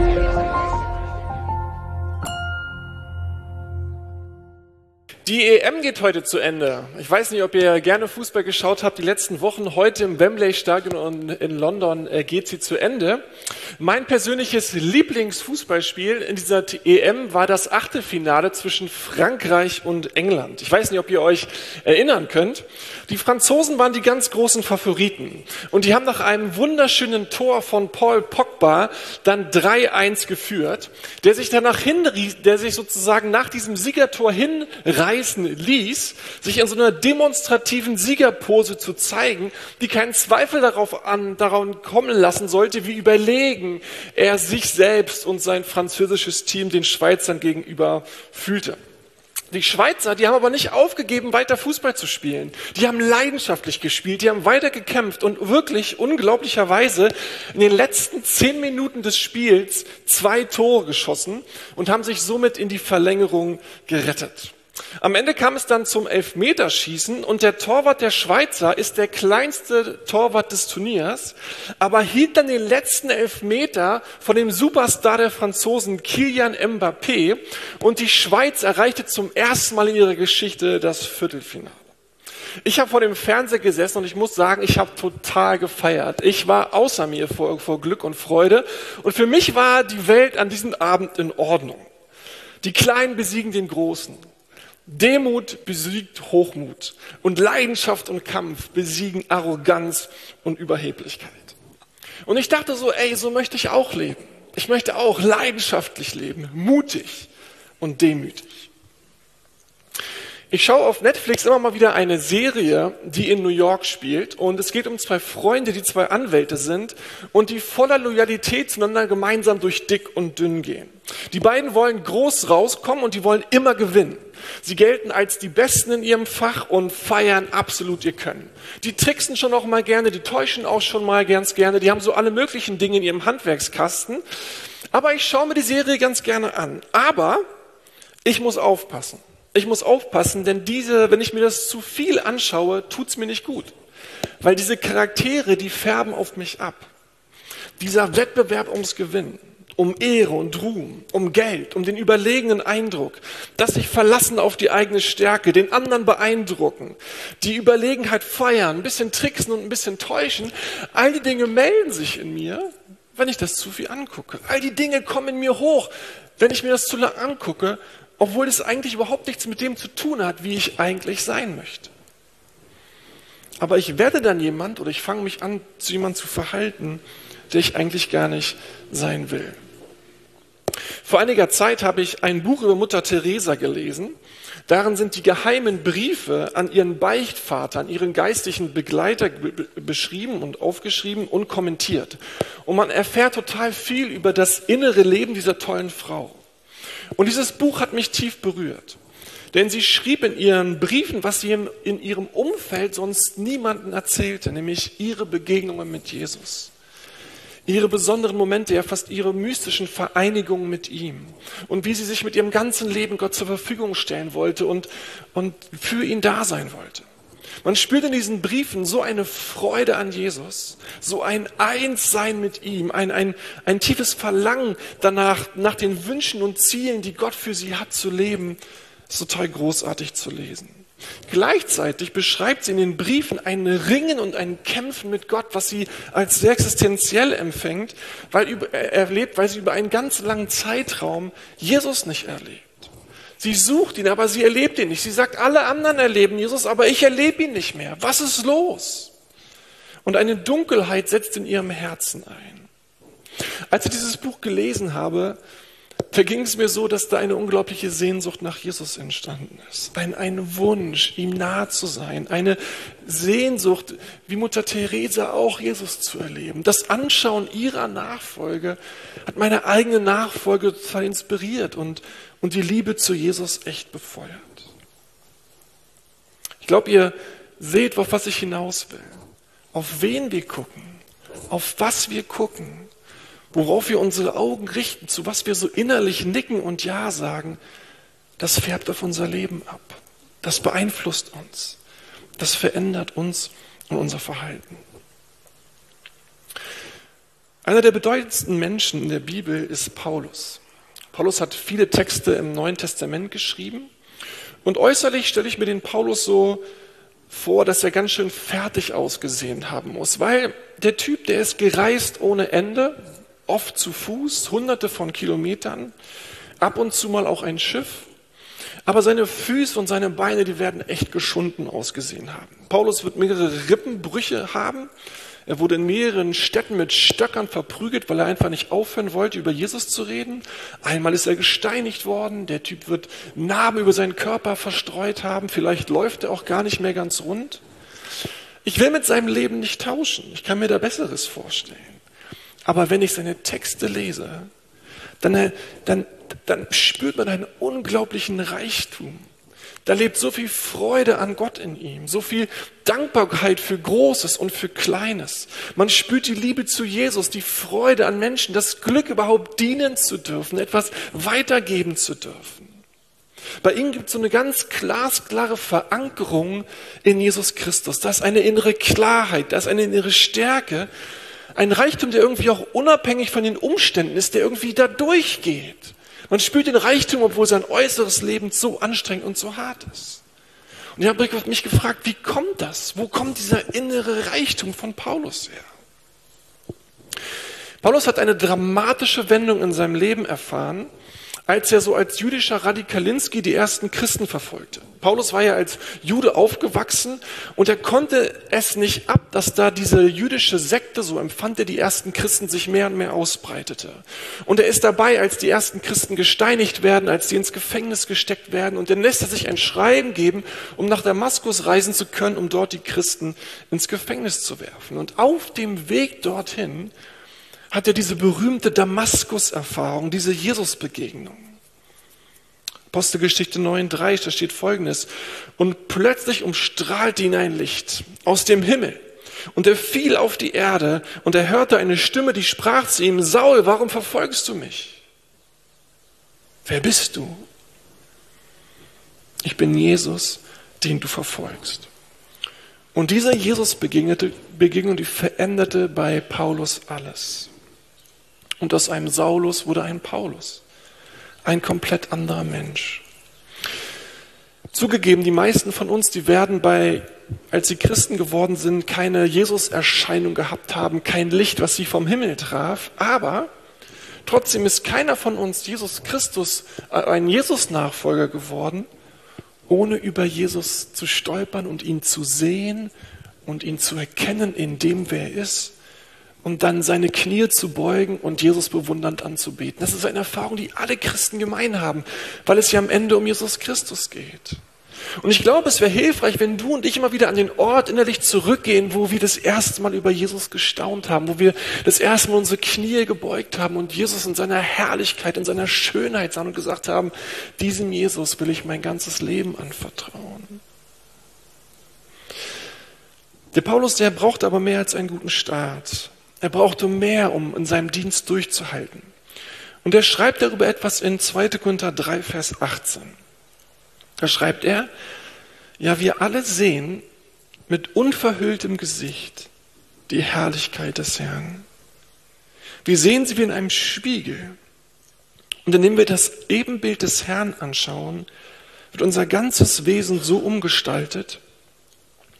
Thank you. Die EM geht heute zu Ende. Ich weiß nicht, ob ihr gerne Fußball geschaut habt, die letzten Wochen. Heute im Wembley Stadion in London äh, geht sie zu Ende. Mein persönliches Lieblingsfußballspiel in dieser EM war das Achtelfinale zwischen Frankreich und England. Ich weiß nicht, ob ihr euch erinnern könnt. Die Franzosen waren die ganz großen Favoriten. Und die haben nach einem wunderschönen Tor von Paul Pogba dann 3-1 geführt, der sich danach hin, der sich sozusagen nach diesem Siegertor hinreißt reißen ließ, sich in so einer demonstrativen Siegerpose zu zeigen, die keinen Zweifel darauf an, daran kommen lassen sollte, wie überlegen er sich selbst und sein französisches Team den Schweizern gegenüber fühlte. Die Schweizer, die haben aber nicht aufgegeben, weiter Fußball zu spielen. Die haben leidenschaftlich gespielt, die haben weiter gekämpft und wirklich unglaublicherweise in den letzten zehn Minuten des Spiels zwei Tore geschossen und haben sich somit in die Verlängerung gerettet. Am Ende kam es dann zum Elfmeterschießen und der Torwart der Schweizer ist der kleinste Torwart des Turniers, aber hielt dann den letzten Elfmeter von dem Superstar der Franzosen Kilian Mbappé und die Schweiz erreichte zum ersten Mal in ihrer Geschichte das Viertelfinale. Ich habe vor dem Fernseher gesessen und ich muss sagen, ich habe total gefeiert. Ich war außer mir vor, vor Glück und Freude und für mich war die Welt an diesem Abend in Ordnung. Die Kleinen besiegen den Großen. Demut besiegt Hochmut und Leidenschaft und Kampf besiegen Arroganz und Überheblichkeit. Und ich dachte so, ey, so möchte ich auch leben. Ich möchte auch leidenschaftlich leben, mutig und demütig. Ich schaue auf Netflix immer mal wieder eine Serie, die in New York spielt. Und es geht um zwei Freunde, die zwei Anwälte sind und die voller Loyalität zueinander gemeinsam durch dick und dünn gehen. Die beiden wollen groß rauskommen und die wollen immer gewinnen. Sie gelten als die Besten in ihrem Fach und feiern absolut ihr Können. Die tricksen schon auch mal gerne, die täuschen auch schon mal ganz gerne. Die haben so alle möglichen Dinge in ihrem Handwerkskasten. Aber ich schaue mir die Serie ganz gerne an. Aber ich muss aufpassen ich muss aufpassen, denn diese, wenn ich mir das zu viel anschaue, tut's mir nicht gut. Weil diese Charaktere, die färben auf mich ab. Dieser Wettbewerb ums Gewinnen, um Ehre und Ruhm, um Geld, um den überlegenen Eindruck, das sich verlassen auf die eigene Stärke, den anderen beeindrucken, die Überlegenheit feiern, ein bisschen tricksen und ein bisschen täuschen, all die Dinge melden sich in mir, wenn ich das zu viel angucke. All die Dinge kommen in mir hoch, wenn ich mir das zu lang angucke obwohl es eigentlich überhaupt nichts mit dem zu tun hat, wie ich eigentlich sein möchte. Aber ich werde dann jemand oder ich fange mich an, zu jemandem zu verhalten, der ich eigentlich gar nicht sein will. Vor einiger Zeit habe ich ein Buch über Mutter Teresa gelesen. Darin sind die geheimen Briefe an ihren Beichtvater, an ihren geistlichen Begleiter beschrieben und aufgeschrieben und kommentiert. Und man erfährt total viel über das innere Leben dieser tollen Frau. Und dieses Buch hat mich tief berührt. Denn sie schrieb in ihren Briefen, was sie in, ihrem Umfeld sonst niemanden erzählte, nämlich ihre Begegnungen mit Jesus. Ihre besonderen Momente, ja fast ihre mystischen Vereinigungen mit ihm. Und wie sie sich mit ihrem ganzen Leben Gott zur Verfügung stellen wollte und, und für ihn da sein wollte. Man spürt in diesen Briefen so eine Freude an Jesus, so ein Einssein mit ihm, ein, ein, ein tiefes Verlangen danach, nach den Wünschen und Zielen, die Gott für sie hat, zu leben. So toll großartig zu lesen. Gleichzeitig beschreibt sie in den Briefen ein Ringen und ein Kämpfen mit Gott, was sie als sehr existenziell empfängt, weil erlebt, weil sie über einen ganz langen Zeitraum Jesus nicht erlebt. Sie sucht ihn, aber sie erlebt ihn nicht. Sie sagt, alle anderen erleben Jesus, aber ich erlebe ihn nicht mehr. Was ist los? Und eine Dunkelheit setzt in ihrem Herzen ein. Als ich dieses Buch gelesen habe, verging es mir so, dass da eine unglaubliche Sehnsucht nach Jesus entstanden ist. Ein, ein Wunsch, ihm nahe zu sein. Eine Sehnsucht, wie Mutter Teresa auch Jesus zu erleben. Das Anschauen ihrer Nachfolge hat meine eigene Nachfolge total inspiriert und und die Liebe zu Jesus echt befeuert. Ich glaube, ihr seht, auf was ich hinaus will. Auf wen wir gucken, auf was wir gucken, worauf wir unsere Augen richten, zu was wir so innerlich nicken und Ja sagen, das färbt auf unser Leben ab. Das beeinflusst uns. Das verändert uns und unser Verhalten. Einer der bedeutendsten Menschen in der Bibel ist Paulus. Paulus hat viele Texte im Neuen Testament geschrieben und äußerlich stelle ich mir den Paulus so vor, dass er ganz schön fertig ausgesehen haben muss, weil der Typ, der ist gereist ohne Ende, oft zu Fuß, hunderte von Kilometern, ab und zu mal auch ein Schiff, aber seine Füße und seine Beine, die werden echt geschunden ausgesehen haben. Paulus wird mehrere Rippenbrüche haben, er wurde in mehreren Städten mit Stöckern verprügelt, weil er einfach nicht aufhören wollte, über Jesus zu reden. Einmal ist er gesteinigt worden. Der Typ wird Narben über seinen Körper verstreut haben. Vielleicht läuft er auch gar nicht mehr ganz rund. Ich will mit seinem Leben nicht tauschen. Ich kann mir da Besseres vorstellen. Aber wenn ich seine Texte lese, dann, dann, dann spürt man einen unglaublichen Reichtum. Da lebt so viel Freude an Gott in ihm, so viel Dankbarkeit für Großes und für Kleines. Man spürt die Liebe zu Jesus, die Freude an Menschen, das Glück überhaupt dienen zu dürfen, etwas weitergeben zu dürfen. Bei ihm gibt es so eine ganz glasklare Verankerung in Jesus Christus. Da ist eine innere Klarheit, da ist eine innere Stärke, ein Reichtum, der irgendwie auch unabhängig von den Umständen ist, der irgendwie da durchgeht. Man spürt den Reichtum, obwohl sein äußeres Leben so anstrengend und so hart ist. Und ich habe mich gefragt, wie kommt das? Wo kommt dieser innere Reichtum von Paulus her? Paulus hat eine dramatische Wendung in seinem Leben erfahren, als er so als jüdischer Radikalinski die ersten Christen verfolgte. Paulus war ja als Jude aufgewachsen und er konnte es nicht ab, dass da diese jüdische Sekte, so empfand er die ersten Christen, sich mehr und mehr ausbreitete. Und er ist dabei, als die ersten Christen gesteinigt werden, als sie ins Gefängnis gesteckt werden und dann lässt er sich ein Schreiben geben, um nach Damaskus reisen zu können, um dort die Christen ins Gefängnis zu werfen. Und auf dem Weg dorthin hat er diese berühmte Damaskus-Erfahrung, diese Jesus-Begegnung. Apostelgeschichte 9,3, da steht folgendes. Und plötzlich umstrahlte ihn ein Licht aus dem Himmel. Und er fiel auf die Erde und er hörte eine Stimme, die sprach zu ihm, Saul, warum verfolgst du mich? Wer bist du? Ich bin Jesus, den du verfolgst. Und dieser Jesus begegnete, Begegnung, die veränderte bei Paulus alles. Und aus einem Saulus wurde ein Paulus. Ein komplett anderer Mensch. Zugegeben, die meisten von uns, die werden bei, als sie Christen geworden sind, keine Jesus-Erscheinung gehabt haben, kein Licht, was sie vom Himmel traf. Aber trotzdem ist keiner von uns Jesus Christus, äh, ein Jesus-Nachfolger geworden, ohne über Jesus zu stolpern und ihn zu sehen und ihn zu erkennen in dem, wer er ist und dann seine Knie zu beugen und Jesus bewundernd anzubeten. Das ist eine Erfahrung, die alle Christen gemein haben, weil es ja am Ende um Jesus Christus geht. Und ich glaube, es wäre hilfreich, wenn du und ich immer wieder an den Ort innerlich zurückgehen, wo wir das erste Mal über Jesus gestaunt haben, wo wir das erste Mal unsere Knie gebeugt haben und Jesus in seiner Herrlichkeit, in seiner Schönheit sahen und gesagt haben, diesem Jesus will ich mein ganzes Leben anvertrauen. Der Paulus, der braucht aber mehr als einen guten Start. Er brauchte mehr, um in seinem Dienst durchzuhalten. Und er schreibt darüber etwas in 2. Korinther 3, Vers 18. Da schreibt er, ja, wir alle sehen mit unverhülltem Gesicht die Herrlichkeit des Herrn. Wir sehen sie wie in einem Spiegel. Und indem wir das Ebenbild des Herrn anschauen, wird unser ganzes Wesen so umgestaltet,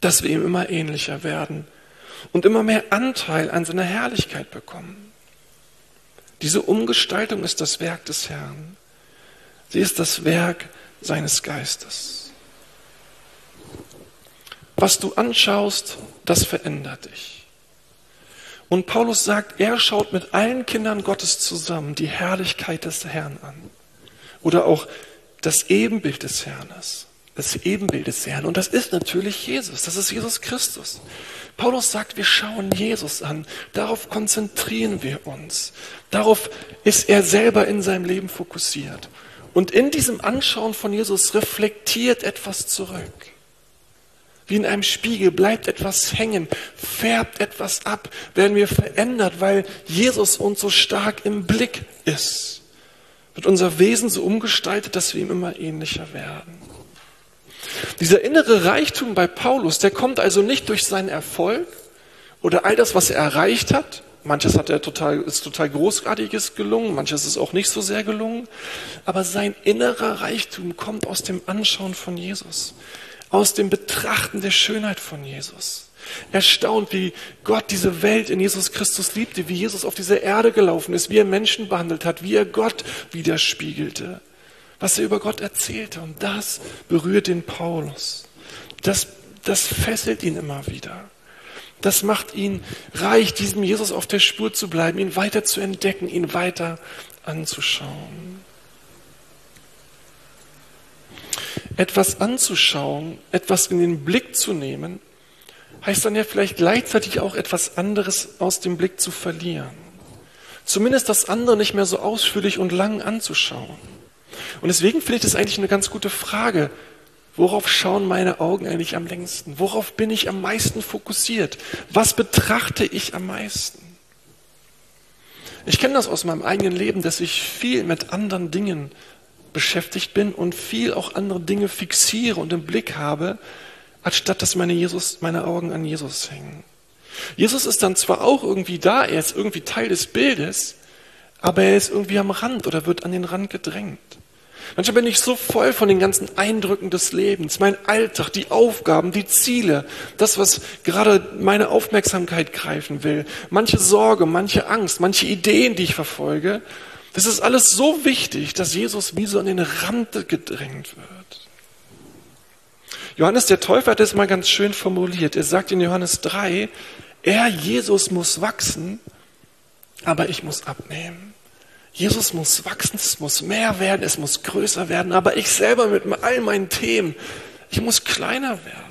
dass wir ihm immer ähnlicher werden und immer mehr Anteil an seiner Herrlichkeit bekommen. Diese Umgestaltung ist das Werk des Herrn. Sie ist das Werk seines Geistes. Was du anschaust, das verändert dich. Und Paulus sagt, er schaut mit allen Kindern Gottes zusammen die Herrlichkeit des Herrn an. Oder auch das Ebenbild des Herrn. Das Ebenbild des Herrn. Und das ist natürlich Jesus. Das ist Jesus Christus. Paulus sagt, wir schauen Jesus an. Darauf konzentrieren wir uns. Darauf ist er selber in seinem Leben fokussiert. Und in diesem Anschauen von Jesus reflektiert etwas zurück. Wie in einem Spiegel bleibt etwas hängen, färbt etwas ab, werden wir verändert, weil Jesus uns so stark im Blick ist. Wird unser Wesen so umgestaltet, dass wir ihm immer ähnlicher werden. Dieser innere Reichtum bei Paulus, der kommt also nicht durch seinen Erfolg oder all das, was er erreicht hat, Manches hat er total, ist total großartiges gelungen, manches ist auch nicht so sehr gelungen. Aber sein innerer Reichtum kommt aus dem Anschauen von Jesus, aus dem Betrachten der Schönheit von Jesus. Erstaunt, wie Gott diese Welt in Jesus Christus liebte, wie Jesus auf diese Erde gelaufen ist, wie er Menschen behandelt hat, wie er Gott widerspiegelte, was er über Gott erzählte. Und das berührt den Paulus. Das, das fesselt ihn immer wieder. Das macht ihn reich, diesem Jesus auf der Spur zu bleiben, ihn weiter zu entdecken, ihn weiter anzuschauen. Etwas anzuschauen, etwas in den Blick zu nehmen, heißt dann ja vielleicht gleichzeitig auch etwas anderes aus dem Blick zu verlieren. Zumindest das andere nicht mehr so ausführlich und lang anzuschauen. Und deswegen finde ich das eigentlich eine ganz gute Frage. Worauf schauen meine Augen eigentlich am längsten? Worauf bin ich am meisten fokussiert? Was betrachte ich am meisten? Ich kenne das aus meinem eigenen Leben, dass ich viel mit anderen Dingen beschäftigt bin und viel auch andere Dinge fixiere und im Blick habe, anstatt dass meine, Jesus, meine Augen an Jesus hängen. Jesus ist dann zwar auch irgendwie da, er ist irgendwie Teil des Bildes, aber er ist irgendwie am Rand oder wird an den Rand gedrängt. Manchmal bin ich so voll von den ganzen Eindrücken des Lebens, mein Alltag, die Aufgaben, die Ziele, das, was gerade meine Aufmerksamkeit greifen will, manche Sorge, manche Angst, manche Ideen, die ich verfolge. Das ist alles so wichtig, dass Jesus wie so an den Rand gedrängt wird. Johannes der Täufer hat es mal ganz schön formuliert. Er sagt in Johannes 3, er, Jesus, muss wachsen, aber ich muss abnehmen. Jesus muss wachsen, es muss mehr werden, es muss größer werden, aber ich selber mit all meinen Themen, ich muss kleiner werden.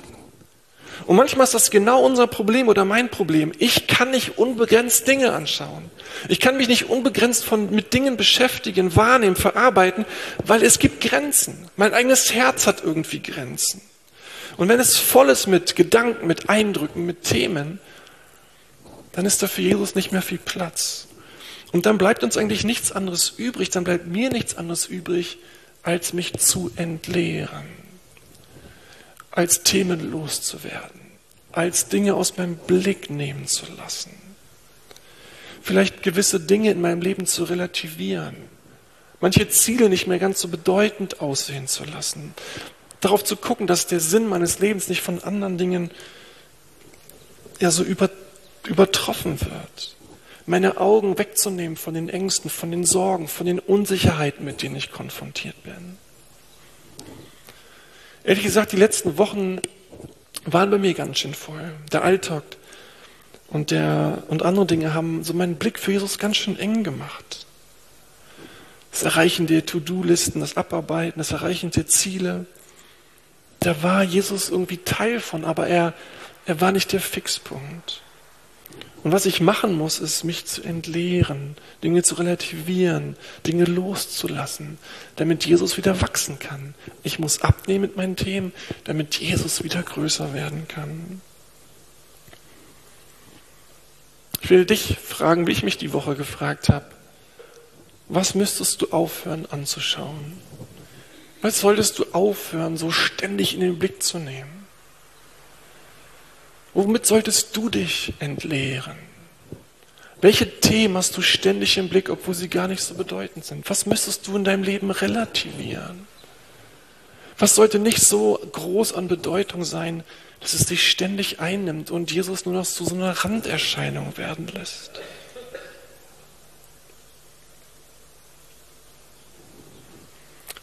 Und manchmal ist das genau unser Problem oder mein Problem. Ich kann nicht unbegrenzt Dinge anschauen. Ich kann mich nicht unbegrenzt von, mit Dingen beschäftigen, wahrnehmen, verarbeiten, weil es gibt Grenzen. Mein eigenes Herz hat irgendwie Grenzen. Und wenn es voll ist mit Gedanken, mit Eindrücken, mit Themen, dann ist da für Jesus nicht mehr viel Platz. Und dann bleibt uns eigentlich nichts anderes übrig, dann bleibt mir nichts anderes übrig, als mich zu entleeren, als Themen loszuwerden, als Dinge aus meinem Blick nehmen zu lassen, vielleicht gewisse Dinge in meinem Leben zu relativieren, manche Ziele nicht mehr ganz so bedeutend aussehen zu lassen, darauf zu gucken, dass der Sinn meines Lebens nicht von anderen Dingen ja so über, übertroffen wird. Meine Augen wegzunehmen von den Ängsten, von den Sorgen, von den Unsicherheiten, mit denen ich konfrontiert bin. Ehrlich gesagt, die letzten Wochen waren bei mir ganz schön voll. Der Alltag und, der, und andere Dinge haben so meinen Blick für Jesus ganz schön eng gemacht. Das Erreichen der To-Do-Listen, das Abarbeiten, das Erreichen der Ziele, da war Jesus irgendwie Teil von, aber er, er war nicht der Fixpunkt. Und was ich machen muss, ist, mich zu entleeren, Dinge zu relativieren, Dinge loszulassen, damit Jesus wieder wachsen kann. Ich muss abnehmen mit meinen Themen, damit Jesus wieder größer werden kann. Ich will dich fragen, wie ich mich die Woche gefragt habe. Was müsstest du aufhören anzuschauen? Was solltest du aufhören, so ständig in den Blick zu nehmen? Womit solltest du dich entleeren? Welche Themen hast du ständig im Blick, obwohl sie gar nicht so bedeutend sind? Was müsstest du in deinem Leben relativieren? Was sollte nicht so groß an Bedeutung sein, dass es dich ständig einnimmt und Jesus nur noch zu so einer Randerscheinung werden lässt?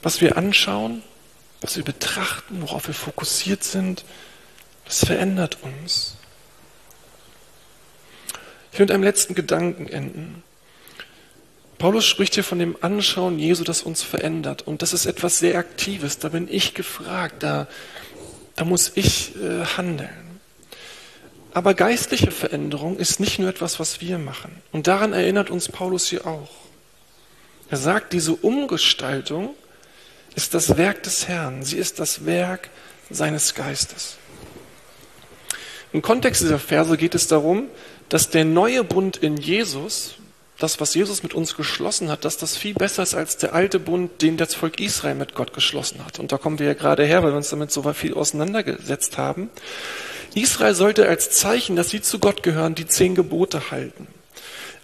was wir anschauen, was wir betrachten, worauf wir fokussiert sind, das verändert uns. Ich will mit einem letzten Gedanken enden. Paulus spricht hier von dem Anschauen Jesu, das uns verändert. Und das ist etwas sehr Aktives. Da bin ich gefragt. Da, da muss ich äh, handeln. Aber geistliche Veränderung ist nicht nur etwas, was wir machen. Und daran erinnert uns Paulus hier auch. Er sagt, diese Umgestaltung ist das Werk des Herrn. Sie ist das Werk seines Geistes. Im Kontext dieser Verse geht es darum, dass der neue Bund in Jesus, das, was Jesus mit uns geschlossen hat, dass das viel besser ist als der alte Bund, den das Volk Israel mit Gott geschlossen hat. Und da kommen wir ja gerade her, weil wir uns damit so viel auseinandergesetzt haben. Israel sollte als Zeichen, dass sie zu Gott gehören, die zehn Gebote halten.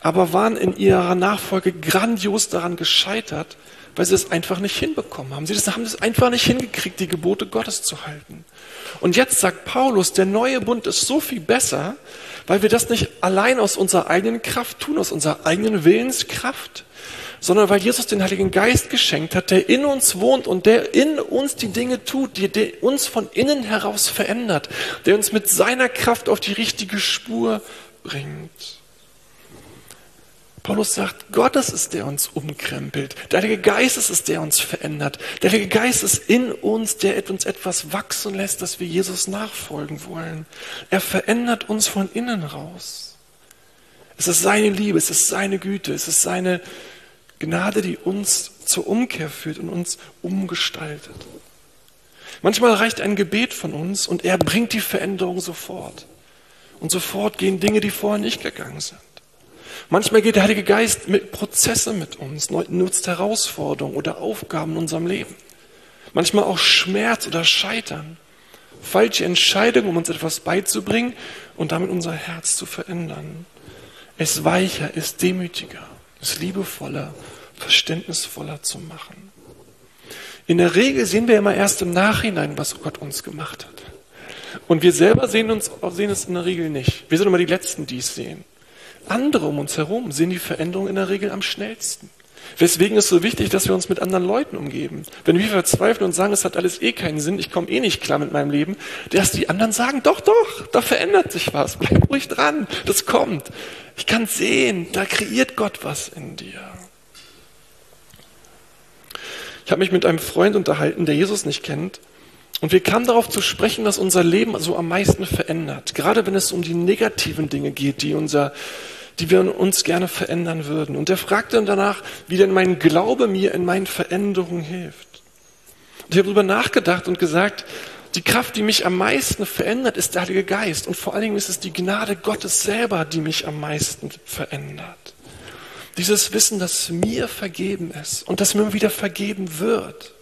aber waren in ihrer Nachfolge grandios daran gescheitert, weil sie es einfach nicht hinbekommen haben. Sie haben es einfach nicht hingekriegt, die Gebote Gottes zu halten. Und jetzt sagt Paulus, der neue Bund ist so viel besser, weil wir das nicht allein aus unserer eigenen Kraft tun, aus unserer eigenen Willenskraft, sondern weil Jesus den Heiligen Geist geschenkt hat, der in uns wohnt und der in uns die Dinge tut, die, der uns von innen heraus verändert, der uns mit seiner Kraft auf die richtige Spur bringt. Paulus sagt, Gott ist der uns umkrempelt. Der Heilige Geist ist es, der uns verändert. Der Heilige Geist ist in uns, der uns etwas wachsen lässt, dass wir Jesus nachfolgen wollen. Er verändert uns von innen raus. Es ist seine Liebe, es ist seine Güte, es ist seine Gnade, die uns zur Umkehr führt und uns umgestaltet. Manchmal reicht ein Gebet von uns und er bringt die Veränderung sofort. Und sofort gehen Dinge, die vorher nicht gegangen sind. Manchmal geht der Heilige Geist mit Prozesse mit uns, nutzt Herausforderungen oder Aufgaben in unserem Leben. Manchmal auch Schmerz oder Scheitern. Falsche Entscheidungen, um uns etwas beizubringen und damit unser Herz zu verändern. Es weicher, es demütiger, es liebevoller, verständnisvoller zu machen. In der Regel sehen wir immer erst im Nachhinein, was Gott uns gemacht hat. Und wir selber sehen, uns, sehen es in der Regel nicht. Wir sind immer die Letzten, die es sehen. Andere um uns herum sehen die Veränderung in der Regel am schnellsten. Weswegen ist es so wichtig, dass wir uns mit anderen Leuten umgeben. Wenn wir verzweifeln und sagen, es hat alles eh keinen Sinn, ich komme eh nicht klar mit meinem Leben, dass die anderen sagen, doch, doch, da verändert sich was, bleib ruhig dran, das kommt. Ich kann sehen, da kreiert Gott was in dir. Ich habe mich mit einem Freund unterhalten, der Jesus nicht kennt, und wir kamen darauf zu sprechen, was unser Leben so am meisten verändert. Gerade wenn es um die negativen Dinge geht, die unser die wir uns gerne verändern würden. Und er fragte dann danach, wie denn mein Glaube mir in meinen Veränderungen hilft. Und ich habe darüber nachgedacht und gesagt, die Kraft, die mich am meisten verändert, ist der Heilige Geist. Und vor allen Dingen ist es die Gnade Gottes selber, die mich am meisten verändert. Dieses Wissen, dass mir vergeben ist und dass mir wieder vergeben wird,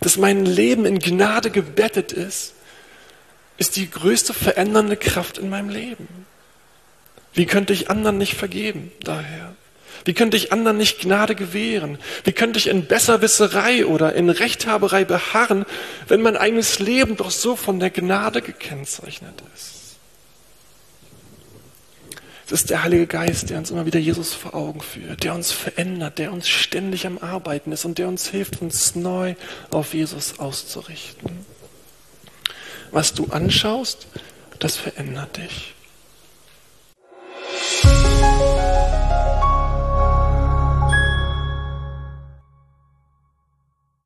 dass mein Leben in Gnade gebettet ist, ist die größte verändernde Kraft in meinem Leben. Wie könnte ich anderen nicht vergeben daher? Wie könnte ich anderen nicht Gnade gewähren? Wie könnte ich in Besserwisserei oder in Rechthaberei beharren, wenn mein eigenes Leben doch so von der Gnade gekennzeichnet ist? Es ist der Heilige Geist, der uns immer wieder Jesus vor Augen führt, der uns verändert, der uns ständig am Arbeiten ist und der uns hilft, uns neu auf Jesus auszurichten. Was du anschaust, das verändert dich. Thank you.